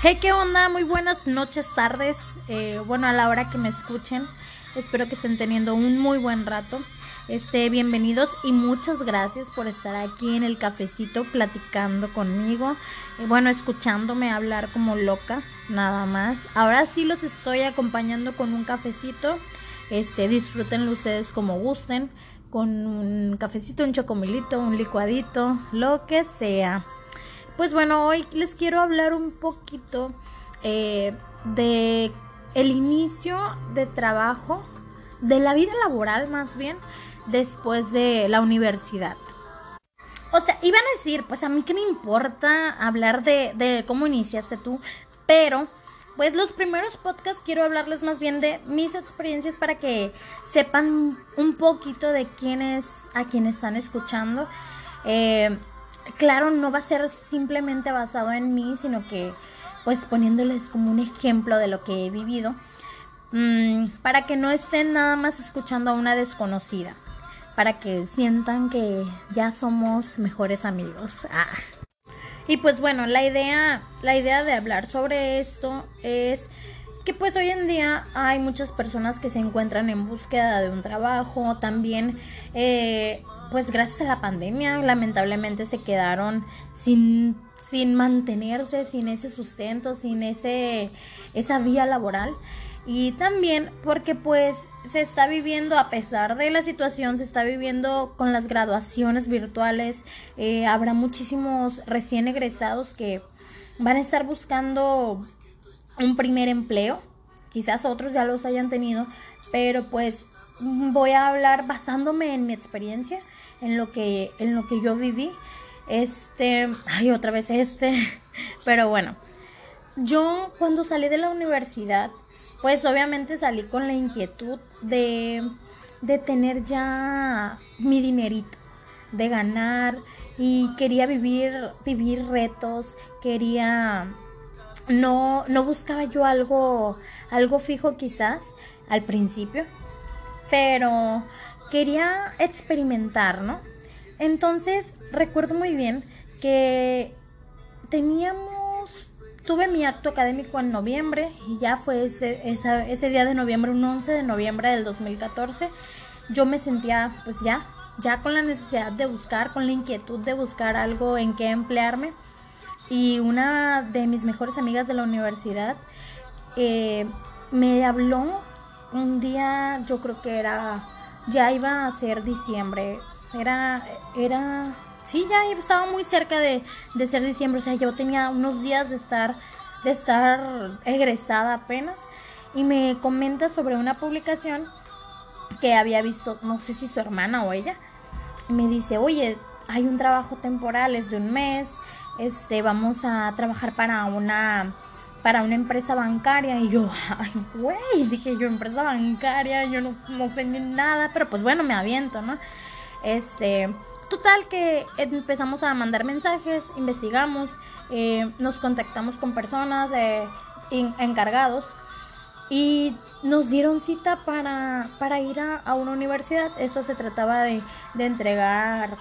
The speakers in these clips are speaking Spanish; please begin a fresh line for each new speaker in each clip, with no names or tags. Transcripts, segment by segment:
Hey, ¿qué onda? Muy buenas noches, tardes. Eh, bueno, a la hora que me escuchen. Espero que estén teniendo un muy buen rato. Este, bienvenidos y muchas gracias por estar aquí en el cafecito platicando conmigo. Eh, bueno, escuchándome hablar como loca, nada más. Ahora sí los estoy acompañando con un cafecito. Este, disfrútenlo ustedes como gusten. Con un cafecito, un chocomilito, un licuadito, lo que sea. Pues bueno, hoy les quiero hablar un poquito eh, de el inicio de trabajo, de la vida laboral más bien, después de la universidad. O sea, iban a decir, pues a mí que me importa hablar de, de cómo iniciaste tú, pero pues los primeros podcasts quiero hablarles más bien de mis experiencias para que sepan un poquito de quiénes, a quienes están escuchando. Eh, claro, no va a ser simplemente basado en mí, sino que pues poniéndoles como un ejemplo de lo que he vivido, mm, para que no estén nada más escuchando a una desconocida, para que sientan que ya somos mejores amigos. Ah. Y pues bueno, la idea, la idea de hablar sobre esto es que pues hoy en día hay muchas personas que se encuentran en búsqueda de un trabajo, también eh, pues gracias a la pandemia lamentablemente se quedaron sin, sin mantenerse, sin ese sustento, sin ese, esa vía laboral. Y también porque pues se está viviendo, a pesar de la situación, se está viviendo con las graduaciones virtuales. Eh, habrá muchísimos recién egresados que van a estar buscando un primer empleo. Quizás otros ya los hayan tenido, pero pues voy a hablar basándome en mi experiencia, en lo que, en lo que yo viví. Este, ay, otra vez este, pero bueno, yo cuando salí de la universidad, pues obviamente salí con la inquietud de, de tener ya mi dinerito, de ganar y quería vivir, vivir retos, quería no, no buscaba yo algo, algo fijo quizás al principio, pero quería experimentar, ¿no? Entonces recuerdo muy bien que teníamos, tuve mi acto académico en noviembre y ya fue ese, ese día de noviembre, un 11 de noviembre del 2014, yo me sentía pues ya, ya con la necesidad de buscar, con la inquietud de buscar algo en qué emplearme y una de mis mejores amigas de la universidad eh, me habló un día, yo creo que era, ya iba a ser diciembre, era, era, sí, ya estaba muy cerca de, de ser diciembre, o sea, yo tenía unos días de estar, de estar egresada apenas. Y me comenta sobre una publicación que había visto, no sé si su hermana o ella, me dice, oye, hay un trabajo temporal, es de un mes, este, vamos a trabajar para una para una empresa bancaria y yo, ay, güey, dije yo, empresa bancaria, yo no, no sé ni nada, pero pues bueno, me aviento, ¿no? Este, total que empezamos a mandar mensajes, investigamos, eh, nos contactamos con personas eh, encargados y nos dieron cita para, para ir a, a, una universidad. Eso se trataba de, de entregar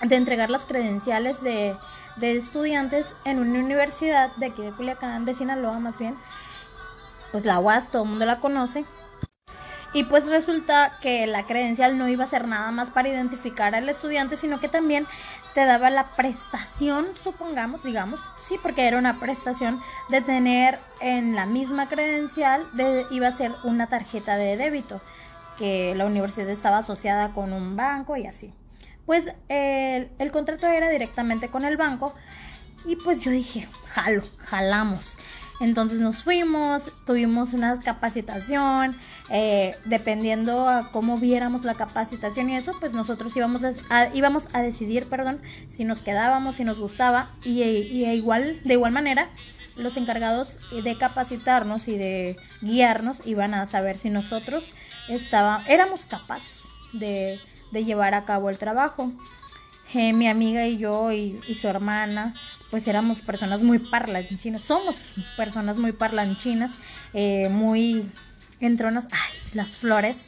de entregar las credenciales de, de estudiantes en una universidad de aquí de Culiacán, de Sinaloa más bien. Pues la UAS, todo el mundo la conoce. Y pues resulta que la credencial no iba a ser nada más para identificar al estudiante, sino que también te daba la prestación, supongamos, digamos, sí, porque era una prestación de tener en la misma credencial, de, iba a ser una tarjeta de débito, que la universidad estaba asociada con un banco y así pues el, contrato era directamente con el banco y pues yo dije, jalo, jalamos. Entonces nos fuimos, tuvimos una capacitación, eh, dependiendo a cómo viéramos la capacitación y eso, pues nosotros íbamos a, íbamos a decidir, perdón, si nos quedábamos, si nos gustaba y, y igual, de igual manera, los encargados de capacitarnos y de guiarnos iban a saber si nosotros éramos capaces de, de llevar a cabo el trabajo. Eh, mi amiga y yo y, su hermana, pues éramos personas muy parlanchinas, somos personas muy parlanchinas, eh, muy entronas, ay, las flores.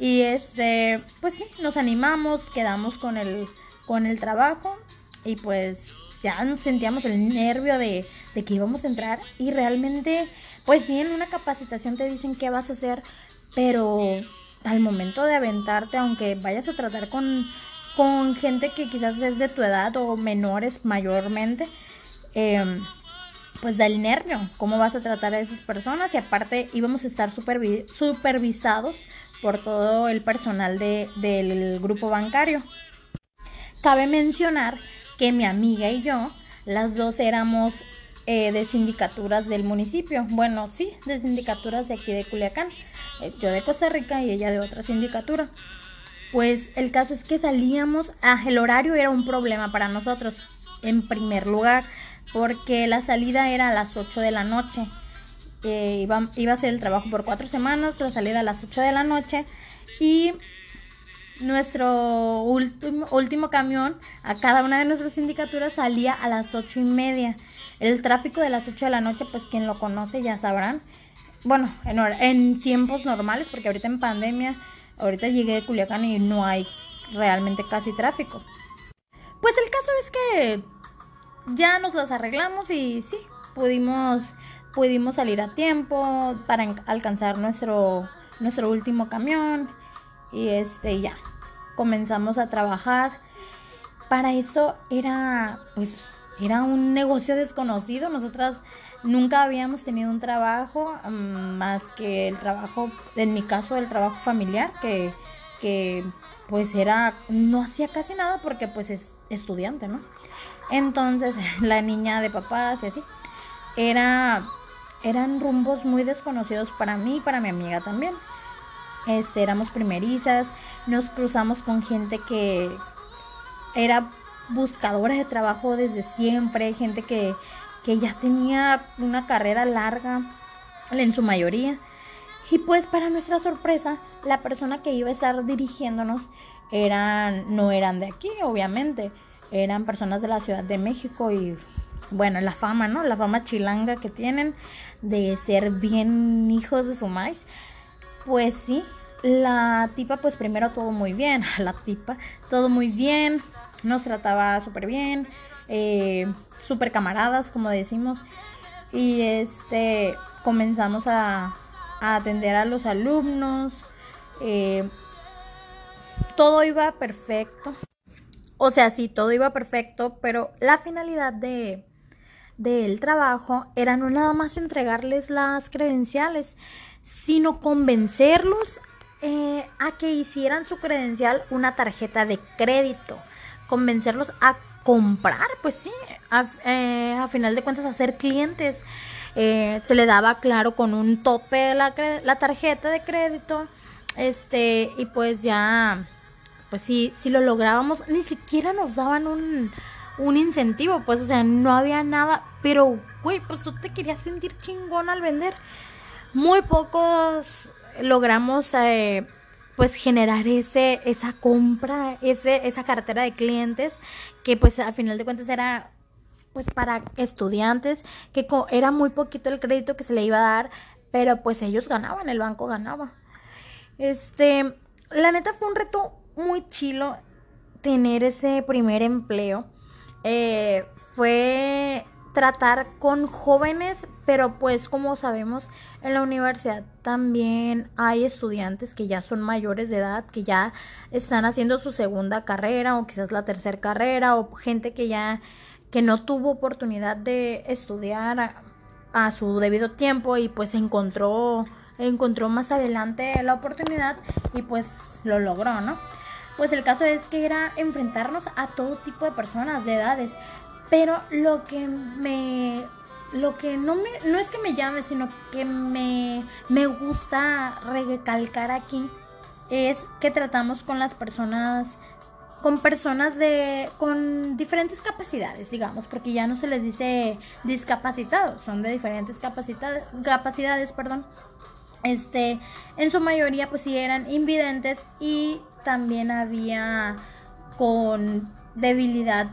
Y este, pues sí, nos animamos, quedamos con el, con el trabajo y pues ya sentíamos el nervio de, de que íbamos a entrar y realmente, pues sí, en una capacitación te dicen qué vas a hacer, pero al momento de aventarte, aunque vayas a tratar con, con gente que quizás es de tu edad o menores mayormente, eh, pues da el nervio, cómo vas a tratar a esas personas y aparte íbamos a estar supervisados por todo el personal de, del grupo bancario. Cabe mencionar que mi amiga y yo, las dos éramos eh, de sindicaturas del municipio. Bueno, sí, de sindicaturas de aquí de Culiacán. Eh, yo de Costa Rica y ella de otra sindicatura. Pues el caso es que salíamos, ah, el horario era un problema para nosotros, en primer lugar, porque la salida era a las 8 de la noche. Eh, iba, iba, a ser el trabajo por cuatro semanas, la salida a las 8 de la noche y nuestro último, último camión a cada una de nuestras sindicaturas salía a las ocho y media. El tráfico de las 8 de la noche, pues quien lo conoce ya sabrán. Bueno, en, en tiempos normales, porque ahorita en pandemia, ahorita llegué de Culiacán y no hay realmente casi tráfico. Pues el caso es que ya nos las arreglamos y sí, pudimos, pudimos salir a tiempo para alcanzar nuestro, nuestro último camión y este ya comenzamos a trabajar. Para eso era pues era un negocio desconocido. Nosotras nunca habíamos tenido un trabajo mm, más que el trabajo, en mi caso, el trabajo familiar, que, que pues era, no hacía casi nada porque pues es estudiante, ¿no? Entonces, la niña de papás y así, era, eran rumbos muy desconocidos para mí y para mi amiga también. Este, éramos primerizas, nos cruzamos con gente que era buscadora de trabajo desde siempre, gente que, que ya tenía una carrera larga, en su mayoría. Y pues para nuestra sorpresa, la persona que iba a estar dirigiéndonos eran, no eran de aquí, obviamente, eran personas de la Ciudad de México y bueno, la fama, ¿no? La fama chilanga que tienen de ser bien hijos de su maíz. Pues sí, la tipa pues primero todo muy bien, la tipa, todo muy bien, nos trataba súper bien, eh, súper camaradas, como decimos. Y este, comenzamos a, a atender a los alumnos. Eh, todo iba perfecto. O sea, sí, todo iba perfecto, pero la finalidad de del trabajo era no nada más entregarles las credenciales, sino convencerlos eh, a que hicieran su credencial una tarjeta de crédito, convencerlos a comprar, pues sí, a, eh, final de cuentas a ser clientes. Eh, se le daba claro con un tope la, la tarjeta de crédito, este, y pues ya pues sí, si lo lográbamos, ni siquiera nos daban un, un incentivo, pues, o sea, no había nada, pero, güey, pues tú te querías sentir chingón al vender. Muy pocos logramos, eh, pues, generar ese, esa compra, ese, esa cartera de clientes, que pues a final de cuentas era, pues, para estudiantes, que era muy poquito el crédito que se le iba a dar, pero pues ellos ganaban, el banco ganaba. Este, la neta fue un reto muy chilo tener ese primer empleo. Eh, fue tratar con jóvenes, pero pues como sabemos en la universidad también hay estudiantes que ya son mayores de edad, que ya están haciendo su segunda carrera o quizás la tercera carrera o gente que ya que no tuvo oportunidad de estudiar a, a su debido tiempo y pues encontró encontró más adelante la oportunidad y pues lo logró, ¿no? Pues el caso es que era enfrentarnos a todo tipo de personas, de edades. Pero lo que me lo que no me no es que me llame, sino que me me gusta recalcar aquí es que tratamos con las personas con personas de con diferentes capacidades, digamos, porque ya no se les dice discapacitados, son de diferentes capacidades, capacidades, perdón. Este, en su mayoría pues sí eran invidentes y también había con debilidad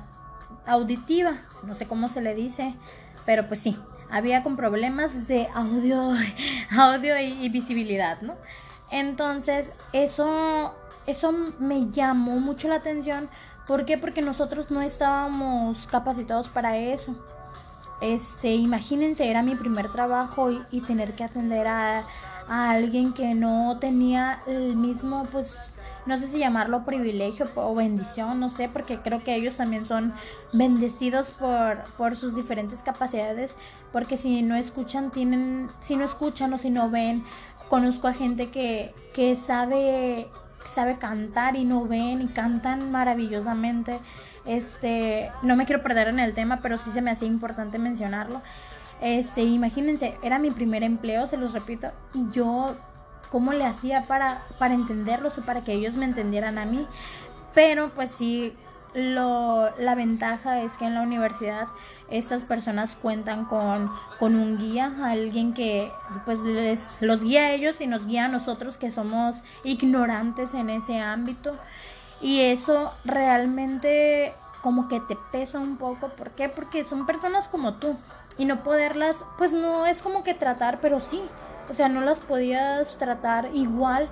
auditiva, no sé cómo se le dice, pero pues sí, había con problemas de audio, audio y, visibilidad, ¿no? Entonces, eso, eso me llamó mucho la atención ¿Por qué? Porque nosotros no estábamos capacitados para eso. Este, imagínense, era mi primer trabajo y, tener que atender a, a, alguien que no tenía el mismo, pues, no sé si llamarlo privilegio o bendición, no sé, porque creo que ellos también son bendecidos por, por sus diferentes capacidades, porque si no escuchan, tienen, si no escuchan o si no ven, conozco a gente que, que sabe, sabe cantar y no ven y cantan maravillosamente. Este, no me quiero perder en el tema, pero sí se me hacía importante mencionarlo. Este, imagínense, era mi primer empleo, se los repito, y yo cómo le hacía para, para entenderlos o para que ellos me entendieran a mí. Pero pues sí, lo, la ventaja es que en la universidad estas personas cuentan con, con un guía, alguien que pues les, los guía a ellos y nos guía a nosotros que somos ignorantes en ese ámbito. Y eso realmente como que te pesa un poco. ¿Por qué? Porque son personas como tú. Y no poderlas, pues no es como que tratar, pero sí. O sea, no las podías tratar igual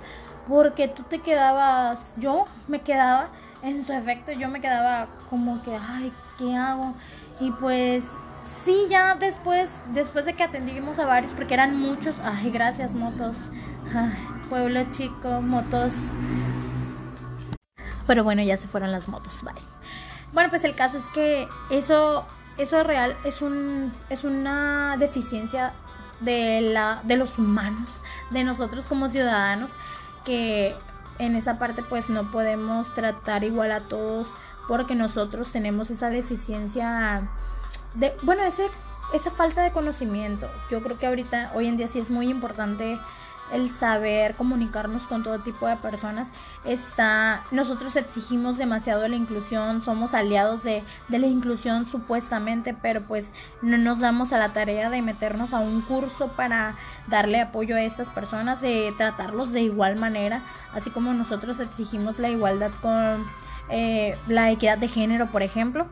porque tú te quedabas, yo me quedaba, en su efecto, yo me quedaba como que, ay, ¿qué hago? Y pues sí, ya después, después de que atendimos a varios, porque eran muchos, ay, gracias, motos. pueblo chico, motos. Pero bueno, ya se fueron las motos, bye. Bueno, pues el caso es que eso, eso real es, un, es una deficiencia de, la, de los humanos, de nosotros como ciudadanos, que en esa parte pues no podemos tratar igual a todos porque nosotros tenemos esa deficiencia de, bueno, ese, esa falta de conocimiento. Yo creo que ahorita, hoy en día sí es muy importante el saber comunicarnos con todo tipo de personas está nosotros exigimos demasiado la inclusión somos aliados de, de, la inclusión supuestamente pero pues no nos damos a la tarea de meternos a un curso para darle apoyo a estas personas de tratarlos de igual manera así como nosotros exigimos la igualdad con eh, la equidad de género por ejemplo.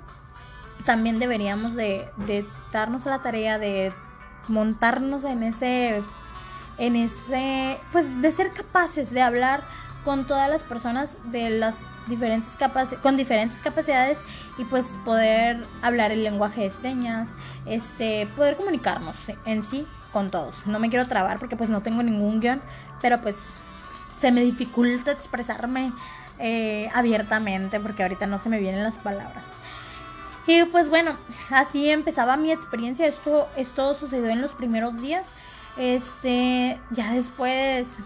También deberíamos de, de darnos a la tarea de montarnos en ese en ese, pues de ser capaces de hablar con todas las personas de las diferentes capacidades, con diferentes capacidades y pues poder hablar el lenguaje de señas, este, poder comunicarnos en sí con todos. No me quiero trabar porque pues no tengo ningún guion, pero pues se me dificulta expresarme eh, abiertamente porque ahorita no se me vienen las palabras. Y pues bueno, así empezaba mi experiencia. Esto, esto sucedió en los primeros días. Este, ya después,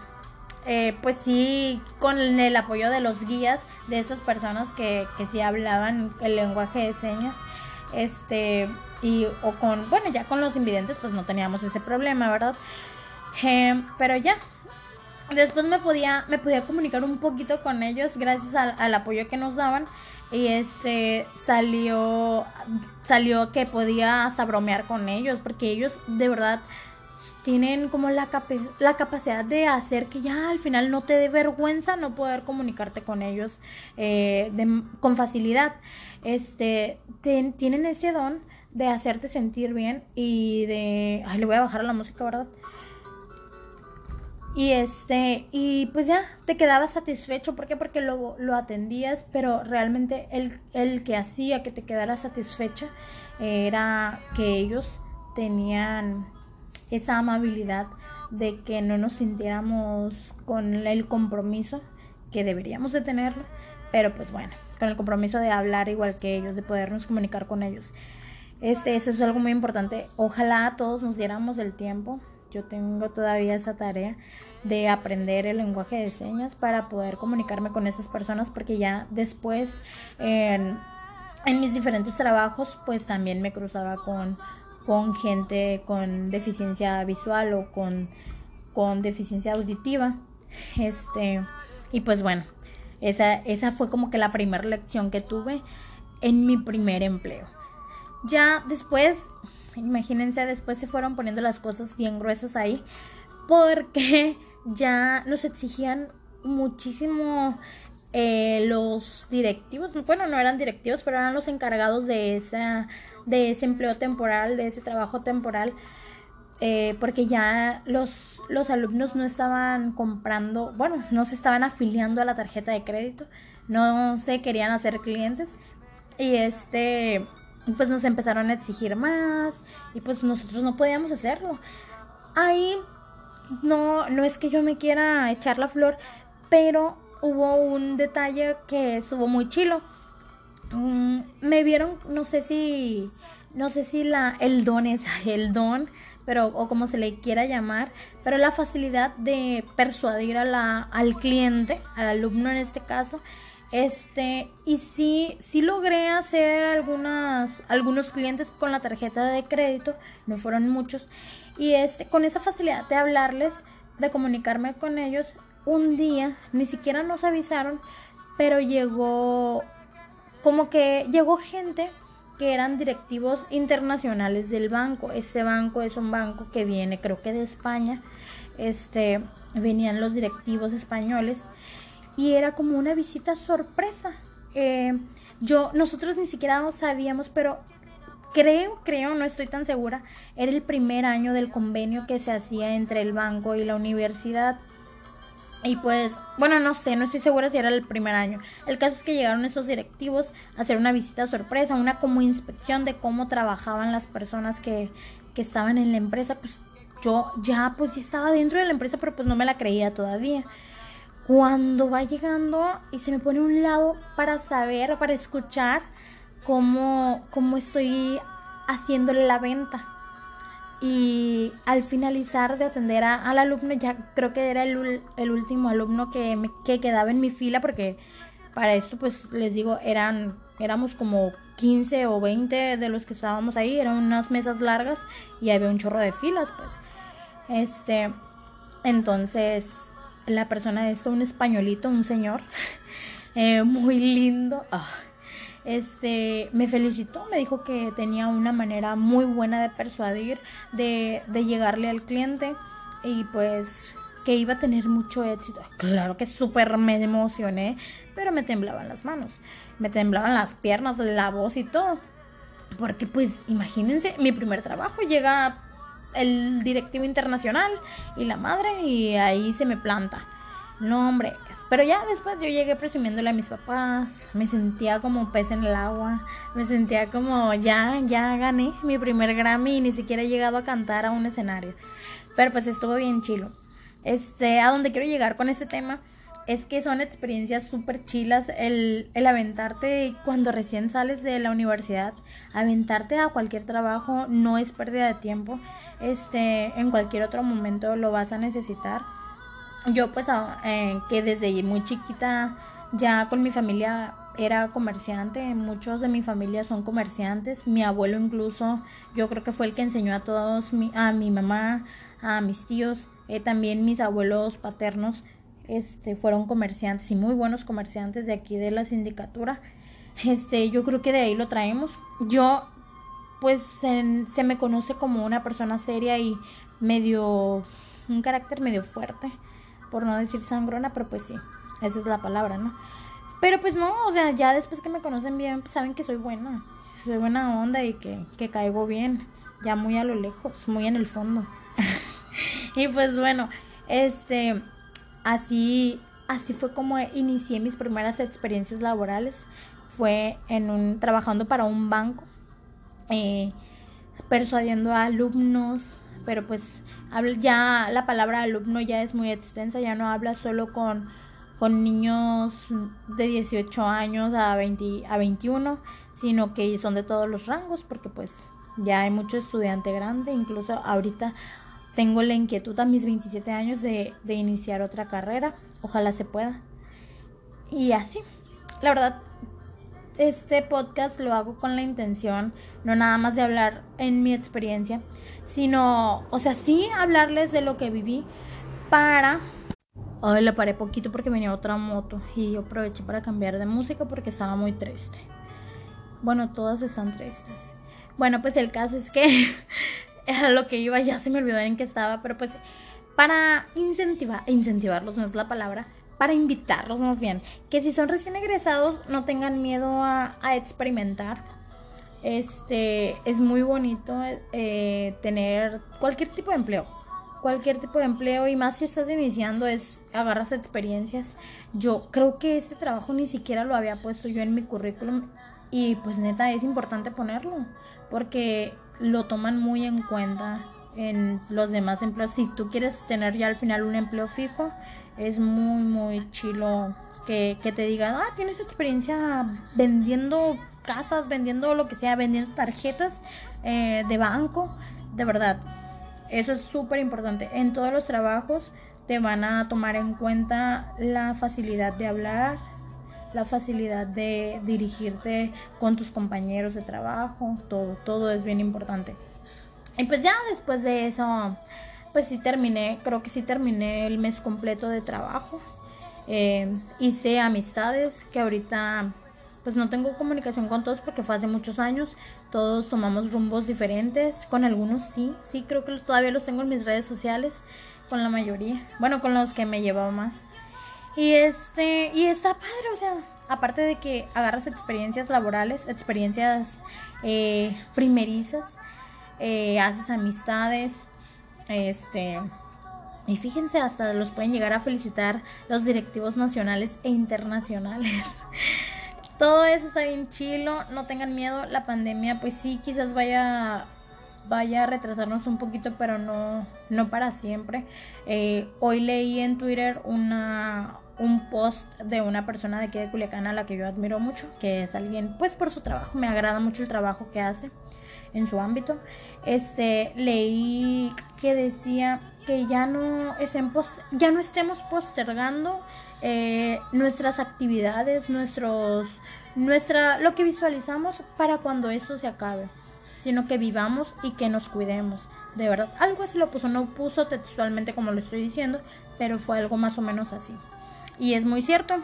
eh, pues sí, con el apoyo de los guías, de esas personas que, que sí hablaban el lenguaje de señas, este, y, o con, bueno, ya con los invidentes, pues no teníamos ese problema, ¿verdad? Eh, pero ya, después me podía, me podía comunicar un poquito con ellos gracias al, al apoyo que nos daban y este salió salió que podía hasta bromear con ellos porque ellos de verdad tienen como la, la capacidad de hacer que ya al final no te dé vergüenza no poder comunicarte con ellos eh, con facilidad. Este, tienen ese don de hacerte sentir bien y de... Ay, le voy a bajar la música, ¿verdad? Y este, y pues ya te quedabas satisfecho. ¿Por qué? Porque lo, lo atendías, pero realmente el, el, que hacía que te quedaras satisfecha era que ellos tenían esa amabilidad de que no nos sintiéramos con el compromiso que deberíamos de tenerlo, pero pues bueno, con el compromiso de hablar igual que ellos, de podernos comunicar con ellos. Este, eso es algo muy importante. Ojalá todos nos diéramos el tiempo. Yo tengo todavía esa tarea de aprender el lenguaje de señas para poder comunicarme con esas personas porque ya después en, en mis diferentes trabajos pues también me cruzaba con con gente con deficiencia visual o con, con deficiencia auditiva. Este, y pues bueno, esa, esa fue como que la primera lección que tuve en mi primer empleo. Ya después, imagínense, después se fueron poniendo las cosas bien gruesas ahí porque ya nos exigían muchísimo eh, los directivos, bueno, no eran directivos, pero eran los encargados de, esa, de ese empleo temporal, de ese trabajo temporal, eh, porque ya los, los alumnos no estaban comprando, bueno, no se estaban afiliando a la tarjeta de crédito, no se querían hacer clientes y este pues nos empezaron a exigir más y pues nosotros no podíamos hacerlo. Ahí no no es que yo me quiera echar la flor, pero hubo un detalle que estuvo muy chilo. Mm, me vieron, no sé si no sé si la el don es el don pero o como se le quiera llamar, pero la facilidad de persuadir a la, al cliente, al alumno en este caso, este, y sí, sí logré hacer algunas, algunos clientes con la tarjeta de crédito, no fueron muchos, y este, con esa facilidad de hablarles, de comunicarme con ellos, un día, ni siquiera nos avisaron, pero llegó, como que llegó gente que eran directivos internacionales del banco. Este banco es un banco que viene, creo que de España. Este, venían los directivos españoles y era como una visita sorpresa. Eh, yo, nosotros ni siquiera sabíamos, pero creo, creo, no estoy tan segura, era el primer año del convenio que se hacía entre el banco y la universidad. Y pues, bueno, no sé, no estoy segura si era el primer año. El caso es que llegaron estos directivos a hacer una visita sorpresa, una como inspección de cómo trabajaban las personas que, que estaban en la empresa. Pues yo ya, pues ya estaba dentro de la empresa, pero pues no me la creía todavía. Cuando va llegando y se me pone a un lado para saber, para escuchar cómo, cómo estoy haciéndole la venta y al finalizar de atender al alumno, ya creo que era el, el último alumno que, me, que quedaba en mi fila, porque para esto, pues les digo, eran, éramos como 15 o 20 de los que estábamos ahí, eran unas mesas largas y había un chorro de filas, pues. Este, entonces, la persona es un españolito, un señor, eh, muy lindo. Ah, este, me felicitó, me dijo que tenía una manera muy buena de persuadir, de, de llegarle al cliente y pues que iba a tener mucho éxito. Claro que súper me emocioné, pero me temblaban las manos, me temblaban las piernas, la voz y todo. Porque pues imagínense, mi primer trabajo llega el directivo internacional y la madre y ahí se me planta. No, hombre, pero ya después yo llegué presumiéndole a mis papás, me sentía como pez en el agua, me sentía como ya, ya gané mi primer Grammy y ni siquiera he llegado a cantar a un escenario. Pero pues estuvo bien chilo. Este, a donde quiero llegar con este tema es que son experiencias súper chilas el, el aventarte cuando recién sales de la universidad, aventarte a cualquier trabajo no es pérdida de tiempo, este, en cualquier otro momento lo vas a necesitar yo pues eh, que desde muy chiquita ya con mi familia era comerciante, muchos de mi familia son comerciantes, mi abuelo incluso, yo creo que fue el que enseñó a todos, a mi mamá, a mis tíos, eh, también mis abuelos paternos este, fueron comerciantes y muy buenos comerciantes de aquí de la sindicatura. Este, yo creo que de ahí lo traemos. Yo, pues, se me conoce como una persona seria y medio, un carácter medio fuerte por no decir sangrona, pero pues sí, esa es la palabra, ¿no? Pero pues no, o sea, ya después que me conocen bien, pues saben que soy buena, soy buena onda y que, que caigo bien, ya muy a lo lejos, muy en el fondo. y pues bueno, este, así, así fue como inicié mis primeras experiencias laborales, fue en un, trabajando para un banco, eh, persuadiendo a alumnos, pero pues ya la palabra alumno ya es muy extensa, ya no habla solo con, con niños de 18 años a, 20, a 21, sino que son de todos los rangos, porque pues ya hay mucho estudiante grande, incluso ahorita tengo la inquietud a mis 27 años de, de iniciar otra carrera, ojalá se pueda. Y así, la verdad, este podcast lo hago con la intención, no nada más de hablar en mi experiencia, sino, o sea, sí hablarles de lo que viví para... Ay, le paré poquito porque venía otra moto y yo aproveché para cambiar de música porque estaba muy triste. Bueno, todas están tristes. Bueno, pues el caso es que a lo que iba ya se me olvidó en qué estaba, pero pues para incentivar, incentivarlos no es la palabra, para invitarlos más bien, que si son recién egresados no tengan miedo a, experimentar. Este es muy bonito eh, tener cualquier tipo de empleo. cualquier tipo de empleo y más si estás iniciando es agarras experiencias. Yo creo que este trabajo ni siquiera lo había puesto yo en mi currículum y pues neta es importante ponerlo porque lo toman muy en cuenta en los demás empleos. Si tú quieres tener ya al final un empleo fijo, es muy, muy chilo que, que te digan, ah, tienes experiencia vendiendo casas, vendiendo lo que sea, vendiendo tarjetas eh, de banco. De verdad, eso es súper importante. En todos los trabajos te van a tomar en cuenta la facilidad de hablar, la facilidad de dirigirte con tus compañeros de trabajo, todo, todo es bien importante. Y pues ya después de eso, pues sí terminé, creo que sí terminé el mes completo de trabajo. Eh, hice amistades que ahorita pues no tengo comunicación con todos porque fue hace muchos años. Todos tomamos rumbos diferentes. Con algunos sí, sí creo que todavía los tengo en mis redes sociales. Con la mayoría. Bueno, con los que me llevaba más. Y este, y está padre, o sea, aparte de que agarras experiencias laborales, experiencias eh, primerizas, eh, haces amistades, este, y fíjense, hasta los pueden llegar a felicitar los directivos nacionales e internacionales. Todo eso está bien chilo, no tengan miedo, la pandemia pues sí, quizás vaya vaya a retrasarnos un poquito, pero no, no para siempre. Eh, hoy leí en Twitter una, un post de una persona de aquí de Culiacán a la que yo admiro mucho, que es alguien, pues por su trabajo, me agrada mucho el trabajo que hace en su ámbito. Este, leí que decía que ya no, ya no estemos postergando eh, nuestras actividades, nuestros, nuestra, lo que visualizamos para cuando eso se acabe, sino que vivamos y que nos cuidemos. De verdad, algo así lo puso, no puso textualmente como lo estoy diciendo, pero fue algo más o menos así. Y es muy cierto,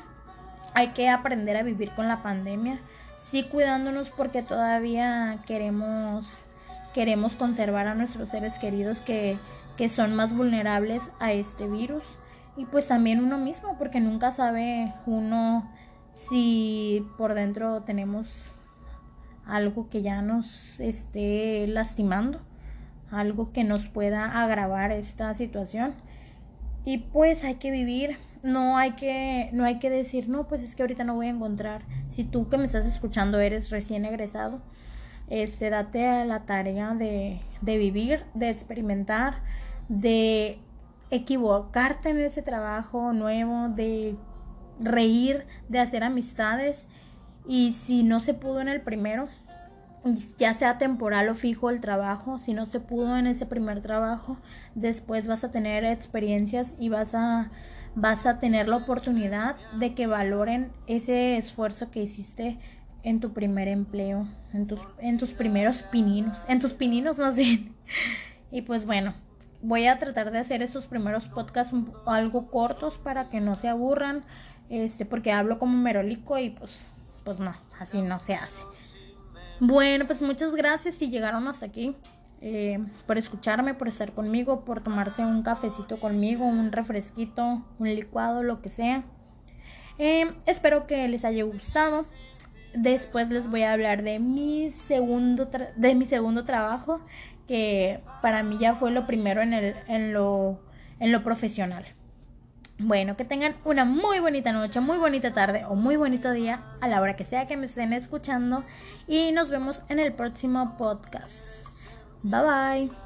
hay que aprender a vivir con la pandemia sí cuidándonos porque todavía queremos queremos conservar a nuestros seres queridos que, que son más vulnerables a este virus y pues también uno mismo porque nunca sabe uno si por dentro tenemos algo que ya nos esté lastimando, algo que nos pueda agravar esta situación. Y pues hay que vivir, no hay que, no hay que decir, no, pues es que ahorita no voy a encontrar. Si tú que me estás escuchando eres recién egresado, este, date a la tarea de, de vivir, de experimentar, de equivocarte en ese trabajo nuevo, de reír, de hacer amistades. Y si no se pudo en el primero, ya sea temporal o fijo el trabajo, si no se pudo en ese primer trabajo, después vas a tener experiencias y vas a vas a tener la oportunidad de que valoren ese esfuerzo que hiciste en tu primer empleo, en tus, en tus primeros pininos, en tus pininos más bien. Y pues bueno, voy a tratar de hacer esos primeros podcasts algo cortos para que no se aburran, este, porque hablo como merolico y pues, pues no, así no se hace. Bueno, pues muchas gracias si llegaron hasta aquí. Eh, por escucharme, por estar conmigo, por tomarse un cafecito conmigo, un refresquito, un licuado, lo que sea. Eh, espero que les haya gustado. Después les voy a hablar de mi segundo, de mi segundo trabajo, que para mí ya fue lo primero en, el, en, lo, en lo profesional. Bueno, que tengan una muy bonita noche, muy bonita tarde o muy bonito día a la hora que sea que me estén escuchando y nos vemos en el próximo podcast. Bye bye.